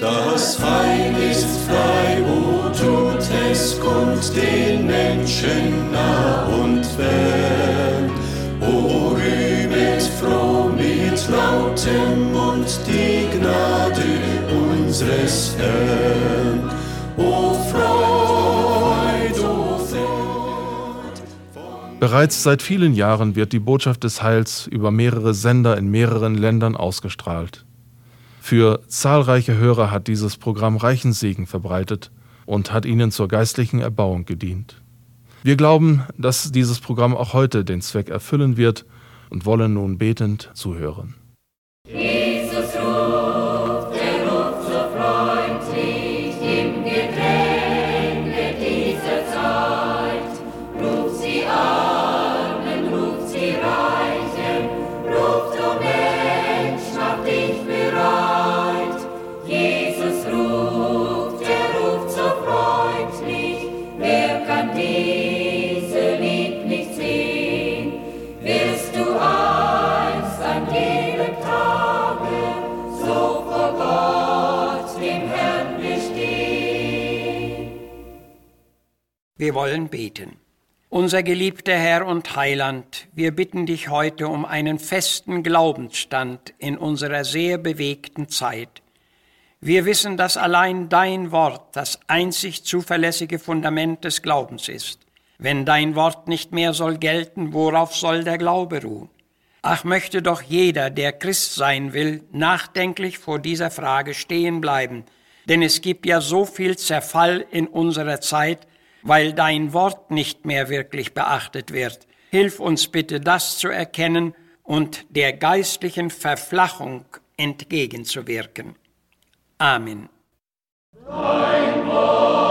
Das Heil ist frei, wo tut es kund den Menschen nah und fern. O rühmet froh mit lautem Mund die Gnade unseres Herrn. O Freud, o Freud. Bereits seit vielen Jahren wird die Botschaft des Heils über mehrere Sender in mehreren Ländern ausgestrahlt. Für zahlreiche Hörer hat dieses Programm reichen Segen verbreitet und hat ihnen zur geistlichen Erbauung gedient. Wir glauben, dass dieses Programm auch heute den Zweck erfüllen wird und wollen nun betend zuhören. Wir wollen beten. Unser geliebter Herr und Heiland, wir bitten dich heute um einen festen Glaubensstand in unserer sehr bewegten Zeit. Wir wissen, dass allein dein Wort das einzig zuverlässige Fundament des Glaubens ist. Wenn dein Wort nicht mehr soll gelten, worauf soll der Glaube ruhen? Ach, möchte doch jeder, der Christ sein will, nachdenklich vor dieser Frage stehen bleiben, denn es gibt ja so viel Zerfall in unserer Zeit, weil dein Wort nicht mehr wirklich beachtet wird. Hilf uns bitte, das zu erkennen und der geistlichen Verflachung entgegenzuwirken. Amen. Dein Wort.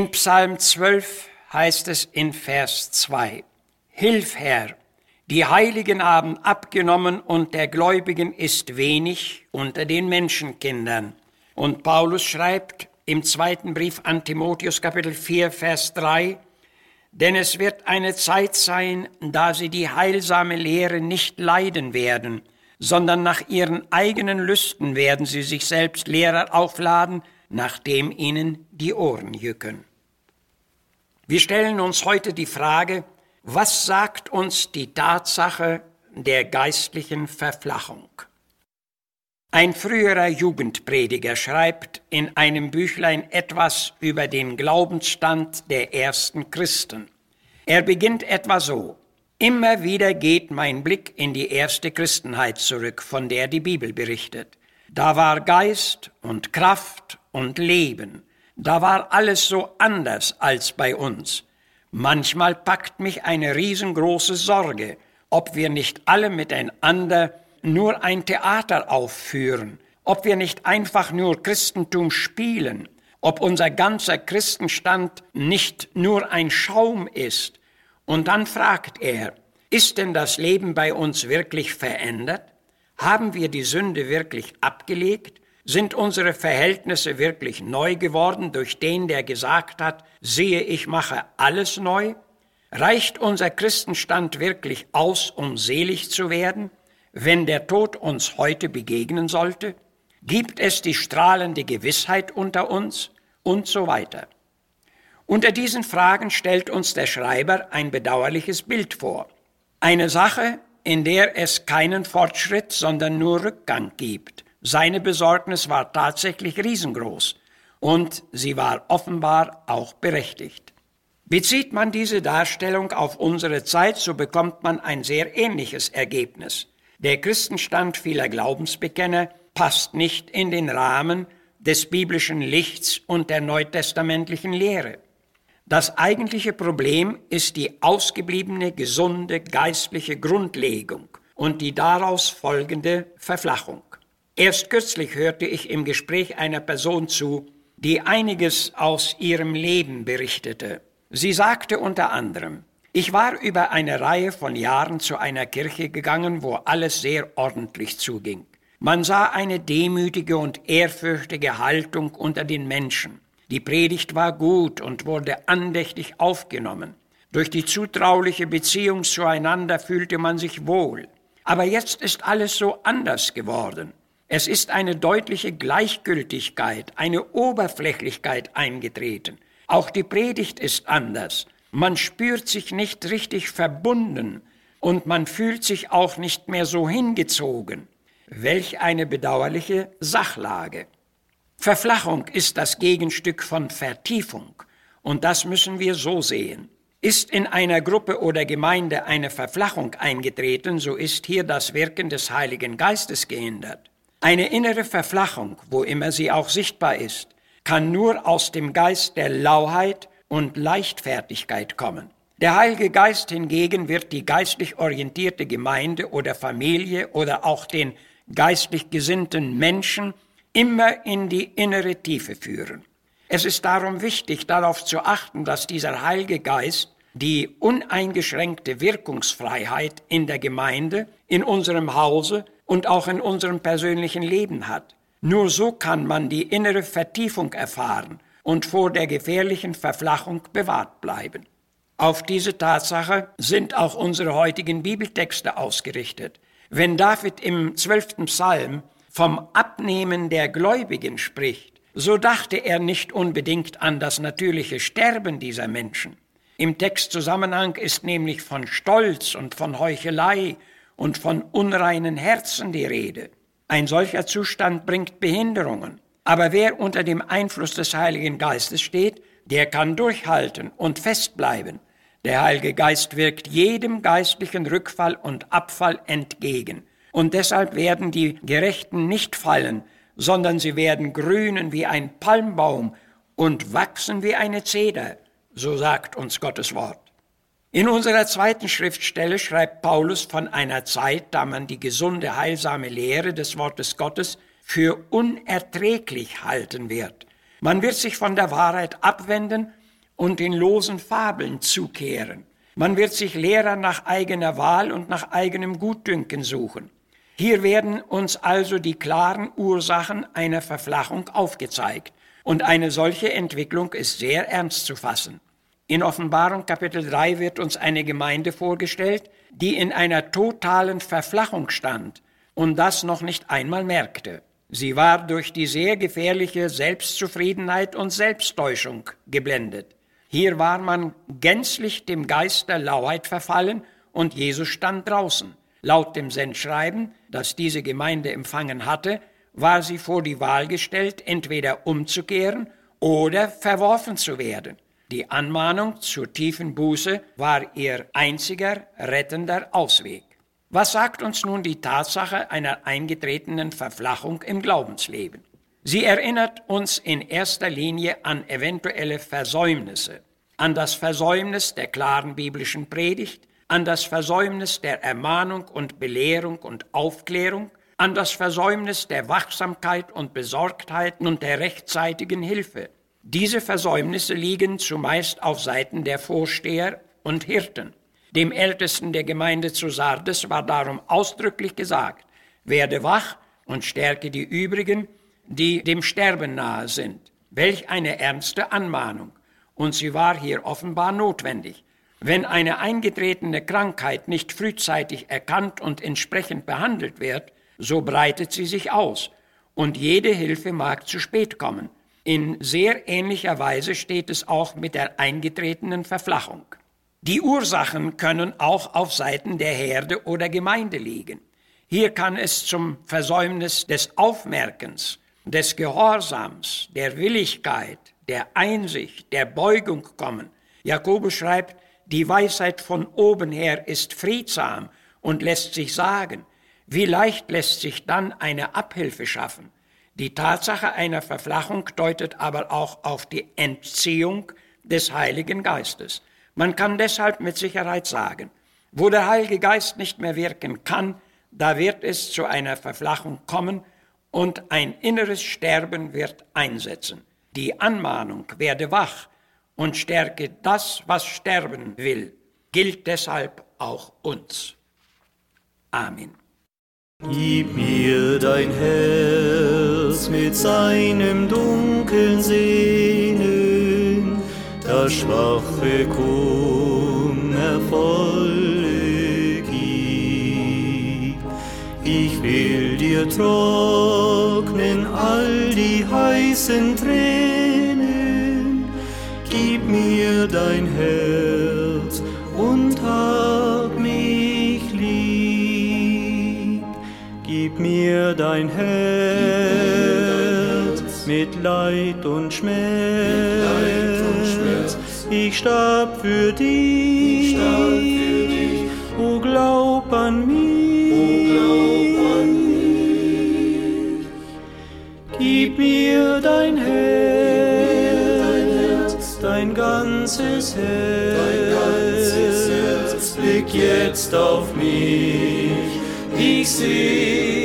In Psalm 12 heißt es in Vers 2, Hilf Herr, die Heiligen haben abgenommen und der Gläubigen ist wenig unter den Menschenkindern. Und Paulus schreibt im zweiten Brief an Timotheus Kapitel 4 Vers 3, denn es wird eine Zeit sein, da sie die heilsame Lehre nicht leiden werden, sondern nach ihren eigenen Lüsten werden sie sich selbst Lehrer aufladen, nachdem ihnen die Ohren jücken. Wir stellen uns heute die Frage, was sagt uns die Tatsache der geistlichen Verflachung? Ein früherer Jugendprediger schreibt in einem Büchlein etwas über den Glaubensstand der ersten Christen. Er beginnt etwa so. Immer wieder geht mein Blick in die erste Christenheit zurück, von der die Bibel berichtet. Da war Geist und Kraft und Leben. Da war alles so anders als bei uns. Manchmal packt mich eine riesengroße Sorge, ob wir nicht alle miteinander nur ein Theater aufführen, ob wir nicht einfach nur Christentum spielen, ob unser ganzer Christenstand nicht nur ein Schaum ist. Und dann fragt er, ist denn das Leben bei uns wirklich verändert? Haben wir die Sünde wirklich abgelegt? Sind unsere Verhältnisse wirklich neu geworden durch den, der gesagt hat, siehe, ich mache alles neu? Reicht unser Christenstand wirklich aus, um selig zu werden, wenn der Tod uns heute begegnen sollte? Gibt es die strahlende Gewissheit unter uns? Und so weiter. Unter diesen Fragen stellt uns der Schreiber ein bedauerliches Bild vor. Eine Sache, in der es keinen Fortschritt, sondern nur Rückgang gibt. Seine Besorgnis war tatsächlich riesengroß und sie war offenbar auch berechtigt. Bezieht man diese Darstellung auf unsere Zeit, so bekommt man ein sehr ähnliches Ergebnis. Der Christenstand vieler Glaubensbekenner passt nicht in den Rahmen des biblischen Lichts und der neutestamentlichen Lehre. Das eigentliche Problem ist die ausgebliebene gesunde geistliche Grundlegung und die daraus folgende Verflachung. Erst kürzlich hörte ich im Gespräch einer Person zu, die einiges aus ihrem Leben berichtete. Sie sagte unter anderem, ich war über eine Reihe von Jahren zu einer Kirche gegangen, wo alles sehr ordentlich zuging. Man sah eine demütige und ehrfürchtige Haltung unter den Menschen. Die Predigt war gut und wurde andächtig aufgenommen. Durch die zutrauliche Beziehung zueinander fühlte man sich wohl. Aber jetzt ist alles so anders geworden. Es ist eine deutliche Gleichgültigkeit, eine Oberflächlichkeit eingetreten. Auch die Predigt ist anders. Man spürt sich nicht richtig verbunden und man fühlt sich auch nicht mehr so hingezogen. Welch eine bedauerliche Sachlage. Verflachung ist das Gegenstück von Vertiefung. Und das müssen wir so sehen. Ist in einer Gruppe oder Gemeinde eine Verflachung eingetreten, so ist hier das Wirken des Heiligen Geistes gehindert. Eine innere Verflachung, wo immer sie auch sichtbar ist, kann nur aus dem Geist der Lauheit und Leichtfertigkeit kommen. Der Heilige Geist hingegen wird die geistlich orientierte Gemeinde oder Familie oder auch den geistlich gesinnten Menschen immer in die innere Tiefe führen. Es ist darum wichtig, darauf zu achten, dass dieser Heilige Geist die uneingeschränkte Wirkungsfreiheit in der Gemeinde, in unserem Hause und auch in unserem persönlichen Leben hat. Nur so kann man die innere Vertiefung erfahren und vor der gefährlichen Verflachung bewahrt bleiben. Auf diese Tatsache sind auch unsere heutigen Bibeltexte ausgerichtet. Wenn David im zwölften Psalm vom Abnehmen der Gläubigen spricht, so dachte er nicht unbedingt an das natürliche Sterben dieser Menschen. Im Textzusammenhang ist nämlich von Stolz und von Heuchelei und von unreinen Herzen die Rede. Ein solcher Zustand bringt Behinderungen. Aber wer unter dem Einfluss des Heiligen Geistes steht, der kann durchhalten und festbleiben. Der Heilige Geist wirkt jedem geistlichen Rückfall und Abfall entgegen. Und deshalb werden die Gerechten nicht fallen, sondern sie werden grünen wie ein Palmbaum und wachsen wie eine Zeder, so sagt uns Gottes Wort. In unserer zweiten Schriftstelle schreibt Paulus von einer Zeit, da man die gesunde, heilsame Lehre des Wortes Gottes für unerträglich halten wird. Man wird sich von der Wahrheit abwenden und in losen Fabeln zukehren. Man wird sich Lehrer nach eigener Wahl und nach eigenem Gutdünken suchen. Hier werden uns also die klaren Ursachen einer Verflachung aufgezeigt. Und eine solche Entwicklung ist sehr ernst zu fassen. In Offenbarung Kapitel 3 wird uns eine Gemeinde vorgestellt, die in einer totalen Verflachung stand und das noch nicht einmal merkte. Sie war durch die sehr gefährliche Selbstzufriedenheit und Selbsttäuschung geblendet. Hier war man gänzlich dem Geist der Lauheit verfallen und Jesus stand draußen. Laut dem Sendschreiben, das diese Gemeinde empfangen hatte, war sie vor die Wahl gestellt, entweder umzukehren oder verworfen zu werden. Die Anmahnung zur tiefen Buße war ihr einziger rettender Ausweg. Was sagt uns nun die Tatsache einer eingetretenen Verflachung im Glaubensleben? Sie erinnert uns in erster Linie an eventuelle Versäumnisse, an das Versäumnis der klaren biblischen Predigt, an das Versäumnis der Ermahnung und Belehrung und Aufklärung, an das Versäumnis der Wachsamkeit und Besorgtheit und der rechtzeitigen Hilfe. Diese Versäumnisse liegen zumeist auf Seiten der Vorsteher und Hirten. Dem Ältesten der Gemeinde zu Sardes war darum ausdrücklich gesagt, werde wach und stärke die übrigen, die dem Sterben nahe sind. Welch eine ernste Anmahnung. Und sie war hier offenbar notwendig. Wenn eine eingetretene Krankheit nicht frühzeitig erkannt und entsprechend behandelt wird, so breitet sie sich aus und jede Hilfe mag zu spät kommen. In sehr ähnlicher Weise steht es auch mit der eingetretenen Verflachung. Die Ursachen können auch auf Seiten der Herde oder Gemeinde liegen. Hier kann es zum Versäumnis des Aufmerkens, des Gehorsams, der Willigkeit, der Einsicht, der Beugung kommen. Jakobus schreibt, die Weisheit von oben her ist friedsam und lässt sich sagen. Wie leicht lässt sich dann eine Abhilfe schaffen? Die Tatsache einer Verflachung deutet aber auch auf die Entziehung des Heiligen Geistes. Man kann deshalb mit Sicherheit sagen, wo der Heilige Geist nicht mehr wirken kann, da wird es zu einer Verflachung kommen und ein inneres Sterben wird einsetzen. Die Anmahnung werde wach und stärke das, was sterben will, gilt deshalb auch uns. Amen. Gib mir dein Herz mit seinem dunkeln Sehnen, das schwache Kummervolle gib. Ich will dir trocknen all die heißen Tränen, gib mir dein Herz mir dein Herz mit Leid und Schmerz. Ich starb für dich, o glaub an mich. Gib mir dein Herz, dein ganzes Herz, blick jetzt auf mich, ich segne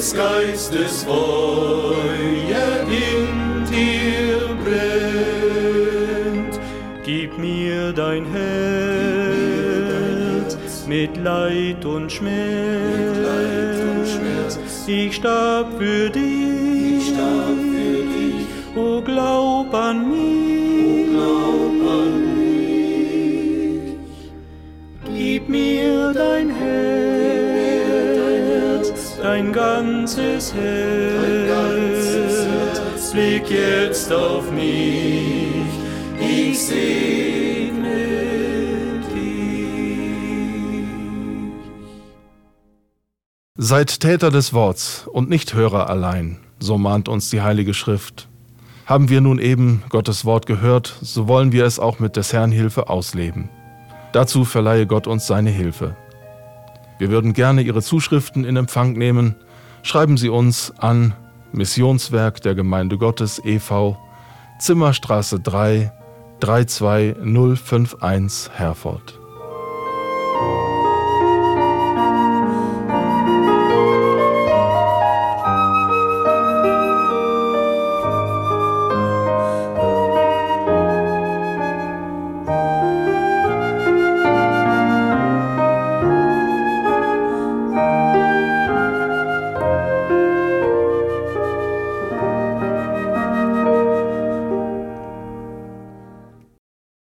des Geistes Feuer in dir brennt. Gib mir dein Herz mit Leid und Schmerz. Ich starb für dich, o glaub an mich. Dein ganzes Herz. Blick jetzt auf mich, ich segne dich. Seid Täter des Worts und nicht Hörer allein, so mahnt uns die Heilige Schrift. Haben wir nun eben Gottes Wort gehört, so wollen wir es auch mit des Herrn Hilfe ausleben. Dazu verleihe Gott uns seine Hilfe. Wir würden gerne Ihre Zuschriften in Empfang nehmen. Schreiben Sie uns an Missionswerk der Gemeinde Gottes e.V. Zimmerstraße 3 32051 Herford.